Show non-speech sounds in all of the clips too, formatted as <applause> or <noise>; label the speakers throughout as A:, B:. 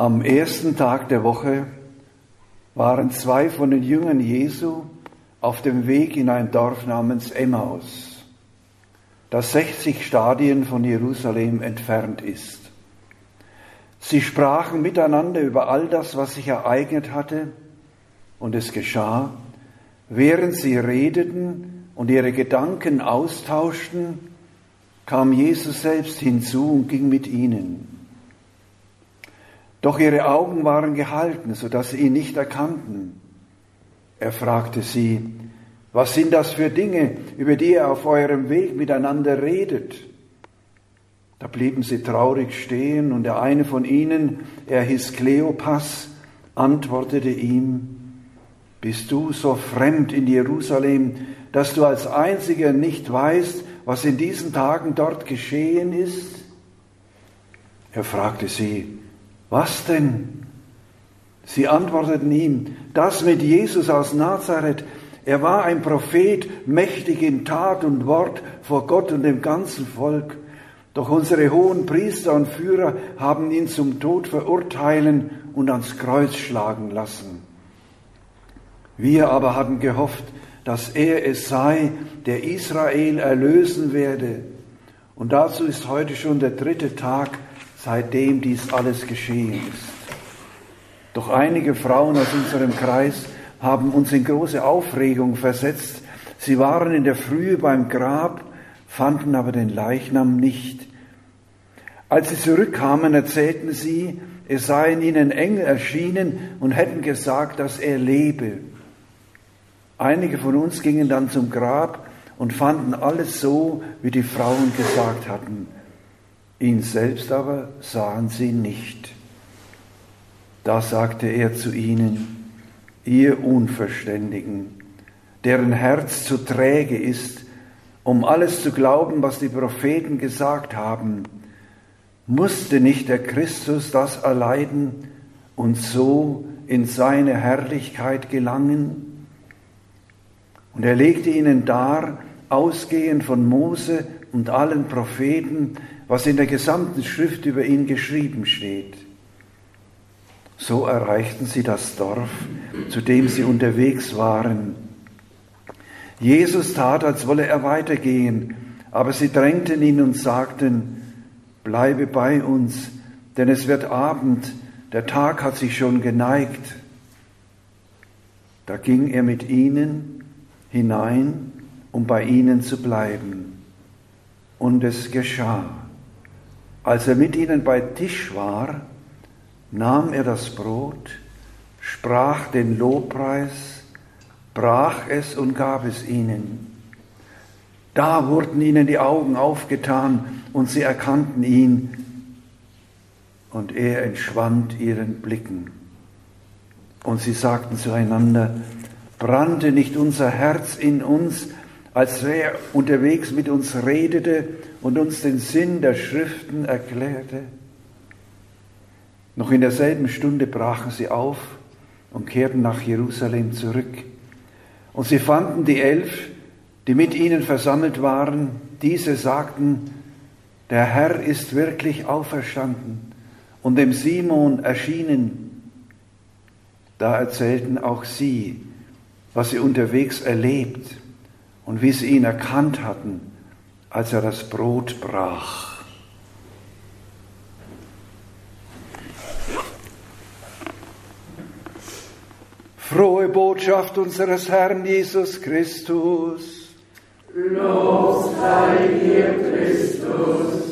A: Am ersten Tag der Woche waren zwei von den Jüngern Jesu auf dem Weg in ein Dorf namens Emmaus, das 60 Stadien von Jerusalem entfernt ist. Sie sprachen miteinander über all das, was sich ereignet hatte, und es geschah, während sie redeten und ihre Gedanken austauschten, kam Jesus selbst hinzu und ging mit ihnen. Doch ihre Augen waren gehalten, so dass sie ihn nicht erkannten. Er fragte sie, was sind das für Dinge, über die ihr auf eurem Weg miteinander redet? Da blieben sie traurig stehen und der eine von ihnen, er hieß Kleopas, antwortete ihm, bist du so fremd in Jerusalem, dass du als einziger nicht weißt, was in diesen Tagen dort geschehen ist? Er fragte sie, was denn? Sie antworteten ihm, das mit Jesus aus Nazareth, er war ein Prophet, mächtig in Tat und Wort vor Gott und dem ganzen Volk. Doch unsere hohen Priester und Führer haben ihn zum Tod verurteilen und ans Kreuz schlagen lassen. Wir aber hatten gehofft, dass er es sei, der Israel erlösen werde. Und dazu ist heute schon der dritte Tag, seitdem dies alles geschehen ist. Doch einige Frauen aus unserem Kreis haben uns in große Aufregung versetzt. Sie waren in der Frühe beim Grab fanden aber den Leichnam nicht. Als sie zurückkamen, erzählten sie, es seien ihnen Engel erschienen und hätten gesagt, dass er lebe. Einige von uns gingen dann zum Grab und fanden alles so, wie die Frauen gesagt hatten. Ihn selbst aber sahen sie nicht. Da sagte er zu ihnen, ihr Unverständigen, deren Herz zu träge ist, um alles zu glauben, was die Propheten gesagt haben. Musste nicht der Christus das erleiden und so in seine Herrlichkeit gelangen? Und er legte ihnen dar, ausgehend von Mose und allen Propheten, was in der gesamten Schrift über ihn geschrieben steht. So erreichten sie das Dorf, zu dem sie unterwegs waren. Jesus tat, als wolle er weitergehen, aber sie drängten ihn und sagten, bleibe bei uns, denn es wird Abend, der Tag hat sich schon geneigt. Da ging er mit ihnen hinein, um bei ihnen zu bleiben. Und es geschah. Als er mit ihnen bei Tisch war, nahm er das Brot, sprach den Lobpreis, brach es und gab es ihnen. Da wurden ihnen die Augen aufgetan und sie erkannten ihn und er entschwand ihren Blicken. Und sie sagten zueinander, brannte nicht unser Herz in uns, als er unterwegs mit uns redete und uns den Sinn der Schriften erklärte? Noch in derselben Stunde brachen sie auf und kehrten nach Jerusalem zurück. Und sie fanden die elf, die mit ihnen versammelt waren. Diese sagten, der Herr ist wirklich auferstanden und dem Simon erschienen. Da erzählten auch sie, was sie unterwegs erlebt und wie sie ihn erkannt hatten, als er das Brot brach. Frohe Botschaft unseres Herrn Jesus Christus.
B: Lob sei dir, Christus.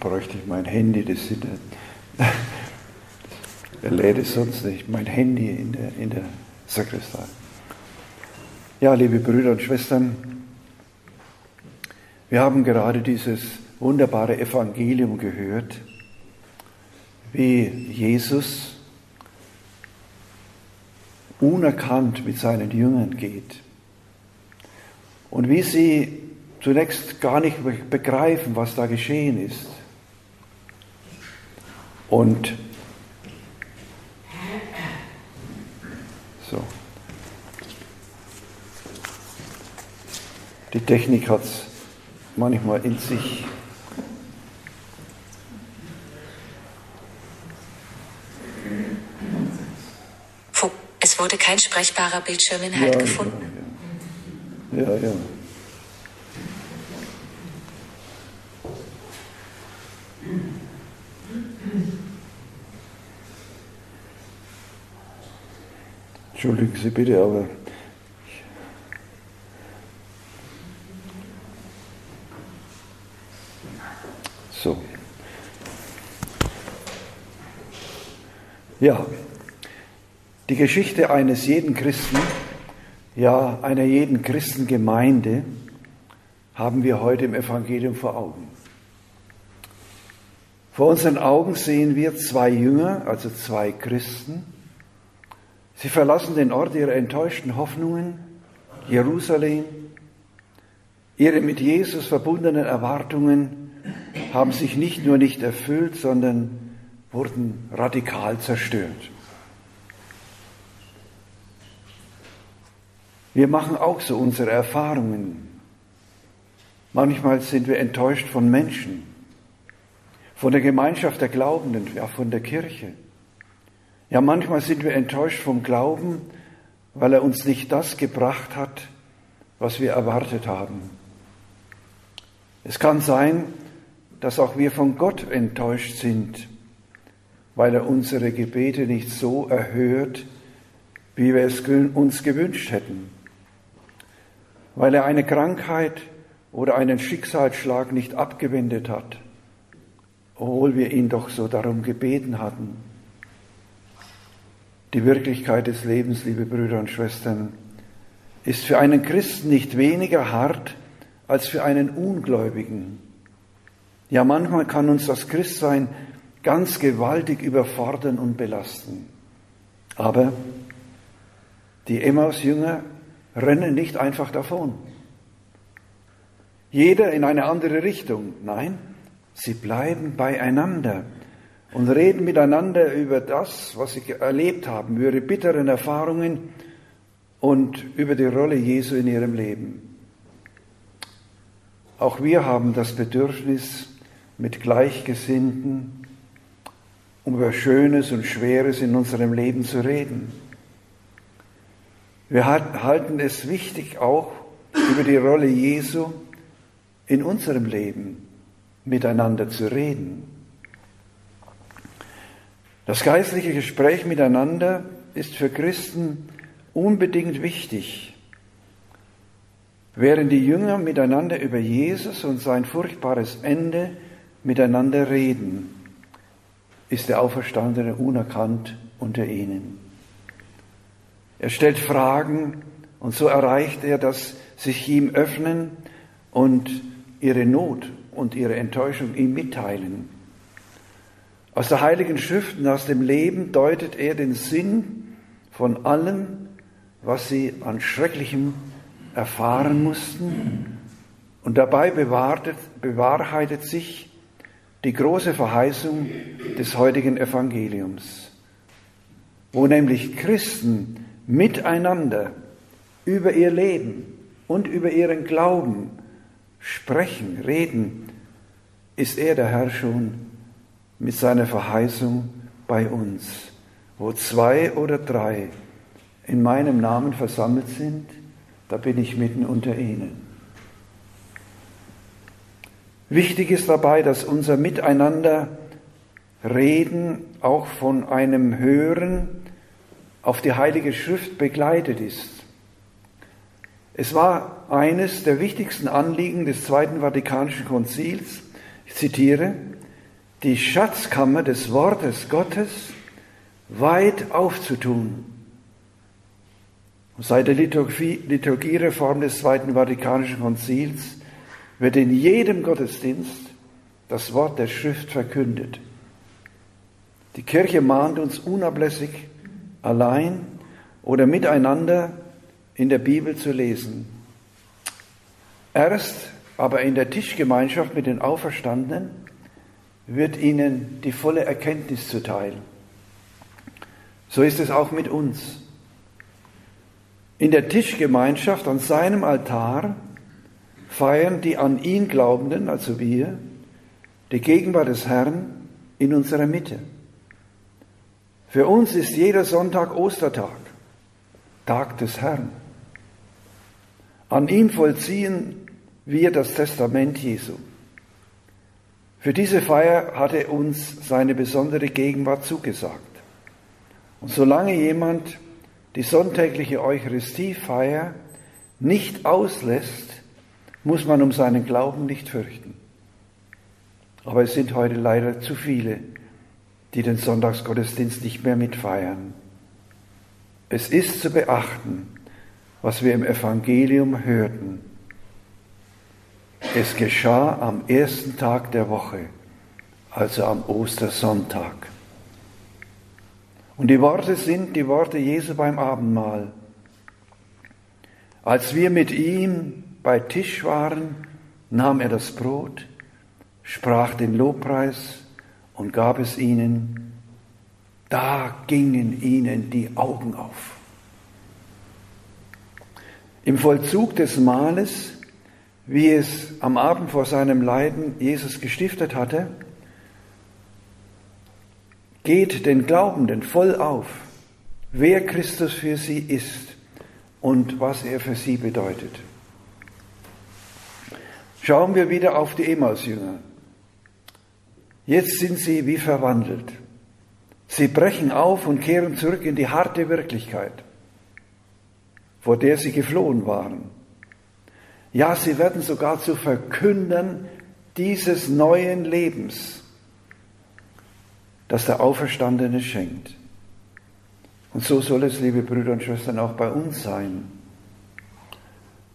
A: Bräuchte ich mein Handy, das sind, <laughs> wer lädt es sonst nicht? Mein Handy in der, in der Sakristei. Ja, liebe Brüder und Schwestern, wir haben gerade dieses wunderbare Evangelium gehört, wie Jesus unerkannt mit seinen Jüngern geht und wie sie zunächst gar nicht begreifen, was da geschehen ist. Und so. Die Technik hat es manchmal in sich.
C: Es wurde kein sprechbarer Bildschirminhalt ja, gefunden.
A: Ja, ja. ja. Entschuldigen Sie bitte, aber so. Ja, die Geschichte eines jeden Christen, ja einer jeden Christengemeinde, haben wir heute im Evangelium vor Augen. Vor unseren Augen sehen wir zwei Jünger, also zwei Christen, Sie verlassen den Ort ihrer enttäuschten Hoffnungen, Jerusalem. Ihre mit Jesus verbundenen Erwartungen haben sich nicht nur nicht erfüllt, sondern wurden radikal zerstört. Wir machen auch so unsere Erfahrungen. Manchmal sind wir enttäuscht von Menschen, von der Gemeinschaft der Glaubenden, ja von der Kirche. Ja, manchmal sind wir enttäuscht vom Glauben, weil er uns nicht das gebracht hat, was wir erwartet haben. Es kann sein, dass auch wir von Gott enttäuscht sind, weil er unsere Gebete nicht so erhört, wie wir es uns gewünscht hätten, weil er eine Krankheit oder einen Schicksalsschlag nicht abgewendet hat, obwohl wir ihn doch so darum gebeten hatten. Die Wirklichkeit des Lebens, liebe Brüder und Schwestern, ist für einen Christen nicht weniger hart als für einen Ungläubigen. Ja, manchmal kann uns das Christsein ganz gewaltig überfordern und belasten. Aber die Emmaus-Jünger rennen nicht einfach davon. Jeder in eine andere Richtung. Nein, sie bleiben beieinander und reden miteinander über das, was sie erlebt haben, über ihre bitteren Erfahrungen und über die Rolle Jesu in ihrem Leben. Auch wir haben das Bedürfnis, mit Gleichgesinnten um über Schönes und Schweres in unserem Leben zu reden. Wir halten es wichtig, auch über die Rolle Jesu in unserem Leben miteinander zu reden. Das geistliche Gespräch miteinander ist für Christen unbedingt wichtig. Während die Jünger miteinander über Jesus und sein furchtbares Ende miteinander reden, ist der Auferstandene unerkannt unter ihnen. Er stellt Fragen und so erreicht er, dass sich ihm öffnen und ihre Not und ihre Enttäuschung ihm mitteilen. Aus der Heiligen Schrift und aus dem Leben deutet er den Sinn von allem, was sie an Schrecklichem erfahren mussten. Und dabei bewahrheitet sich die große Verheißung des heutigen Evangeliums, wo nämlich Christen miteinander über ihr Leben und über ihren Glauben sprechen, reden, ist er der Herr schon mit seiner Verheißung bei uns. Wo zwei oder drei in meinem Namen versammelt sind, da bin ich mitten unter ihnen. Wichtig ist dabei, dass unser Miteinander Reden auch von einem Hören auf die Heilige Schrift begleitet ist. Es war eines der wichtigsten Anliegen des Zweiten Vatikanischen Konzils, ich zitiere, die Schatzkammer des Wortes Gottes weit aufzutun. Seit der Liturgie, Liturgiereform des Zweiten Vatikanischen Konzils wird in jedem Gottesdienst das Wort der Schrift verkündet. Die Kirche mahnt uns unablässig, allein oder miteinander in der Bibel zu lesen. Erst aber in der Tischgemeinschaft mit den Auferstandenen wird ihnen die volle Erkenntnis zuteil. So ist es auch mit uns. In der Tischgemeinschaft an seinem Altar feiern die an ihn Glaubenden, also wir, die Gegenwart des Herrn in unserer Mitte. Für uns ist jeder Sonntag Ostertag, Tag des Herrn. An ihm vollziehen wir das Testament Jesu. Für diese Feier hat er uns seine besondere Gegenwart zugesagt. Und solange jemand die sonntägliche Eucharistiefeier nicht auslässt, muss man um seinen Glauben nicht fürchten. Aber es sind heute leider zu viele, die den Sonntagsgottesdienst nicht mehr mitfeiern. Es ist zu beachten, was wir im Evangelium hörten. Es geschah am ersten Tag der Woche, also am Ostersonntag. Und die Worte sind die Worte Jesu beim Abendmahl. Als wir mit ihm bei Tisch waren, nahm er das Brot, sprach den Lobpreis und gab es ihnen. Da gingen ihnen die Augen auf. Im Vollzug des Mahles, wie es am Abend vor seinem Leiden Jesus gestiftet hatte, geht den Glaubenden voll auf, wer Christus für sie ist und was er für sie bedeutet. Schauen wir wieder auf die Emmaus-Jünger. Jetzt sind sie wie verwandelt. Sie brechen auf und kehren zurück in die harte Wirklichkeit, vor der sie geflohen waren. Ja, sie werden sogar zu Verkündern dieses neuen Lebens, das der Auferstandene schenkt. Und so soll es, liebe Brüder und Schwestern, auch bei uns sein.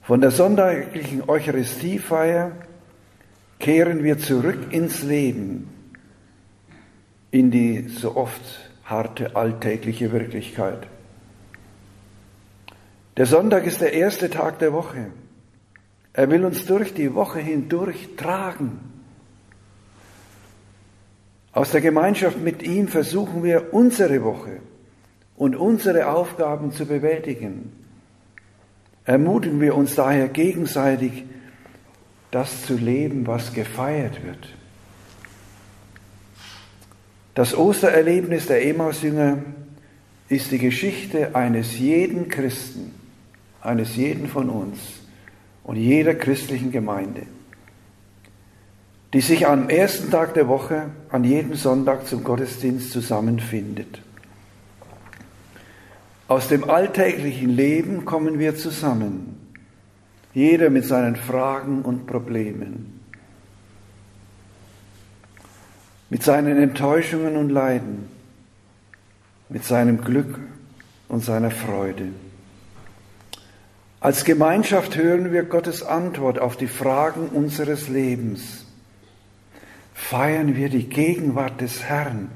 A: Von der sonntaglichen Eucharistiefeier kehren wir zurück ins Leben, in die so oft harte alltägliche Wirklichkeit. Der Sonntag ist der erste Tag der Woche. Er will uns durch die Woche hindurch tragen. Aus der Gemeinschaft mit ihm versuchen wir unsere Woche und unsere Aufgaben zu bewältigen. Ermutigen wir uns daher gegenseitig, das zu leben, was gefeiert wird. Das Ostererlebnis der Emmaus-Jünger ist die Geschichte eines jeden Christen, eines jeden von uns und jeder christlichen Gemeinde, die sich am ersten Tag der Woche, an jedem Sonntag zum Gottesdienst zusammenfindet. Aus dem alltäglichen Leben kommen wir zusammen, jeder mit seinen Fragen und Problemen, mit seinen Enttäuschungen und Leiden, mit seinem Glück und seiner Freude. Als Gemeinschaft hören wir Gottes Antwort auf die Fragen unseres Lebens. Feiern wir die Gegenwart des Herrn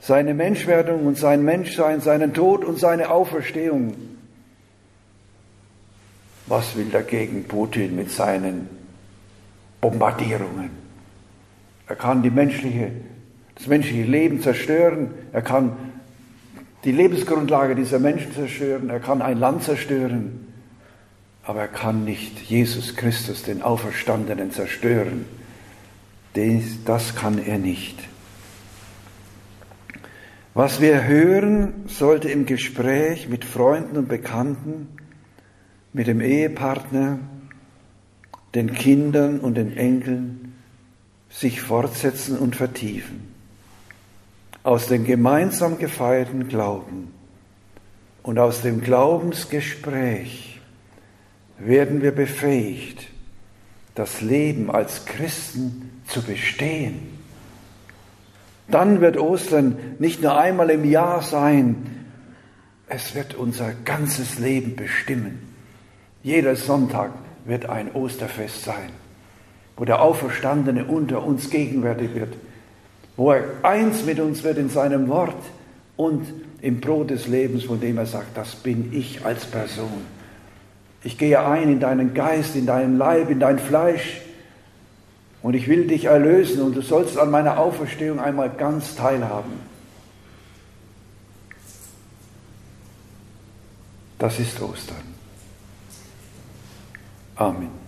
A: seine Menschwerdung und sein Menschsein, seinen Tod und seine Auferstehung. Was will dagegen Putin mit seinen Bombardierungen? Er kann die menschliche, das menschliche Leben zerstören, er kann die Lebensgrundlage dieser Menschen zerstören, er kann ein Land zerstören, aber er kann nicht Jesus Christus, den Auferstandenen, zerstören. Das kann er nicht. Was wir hören, sollte im Gespräch mit Freunden und Bekannten, mit dem Ehepartner, den Kindern und den Enkeln sich fortsetzen und vertiefen. Aus dem gemeinsam gefeierten Glauben und aus dem Glaubensgespräch werden wir befähigt, das Leben als Christen zu bestehen Dann wird Ostern nicht nur einmal im Jahr sein, es wird unser ganzes Leben bestimmen. Jeder Sonntag wird ein Osterfest sein, wo der Auferstandene unter uns gegenwärtig wird, wo er eins mit uns wird in seinem Wort und im Brot des Lebens, von dem er sagt, das bin ich als Person. Ich gehe ein in deinen Geist, in deinen Leib, in dein Fleisch und ich will dich erlösen und du sollst an meiner Auferstehung einmal ganz teilhaben. Das ist Ostern. Amen.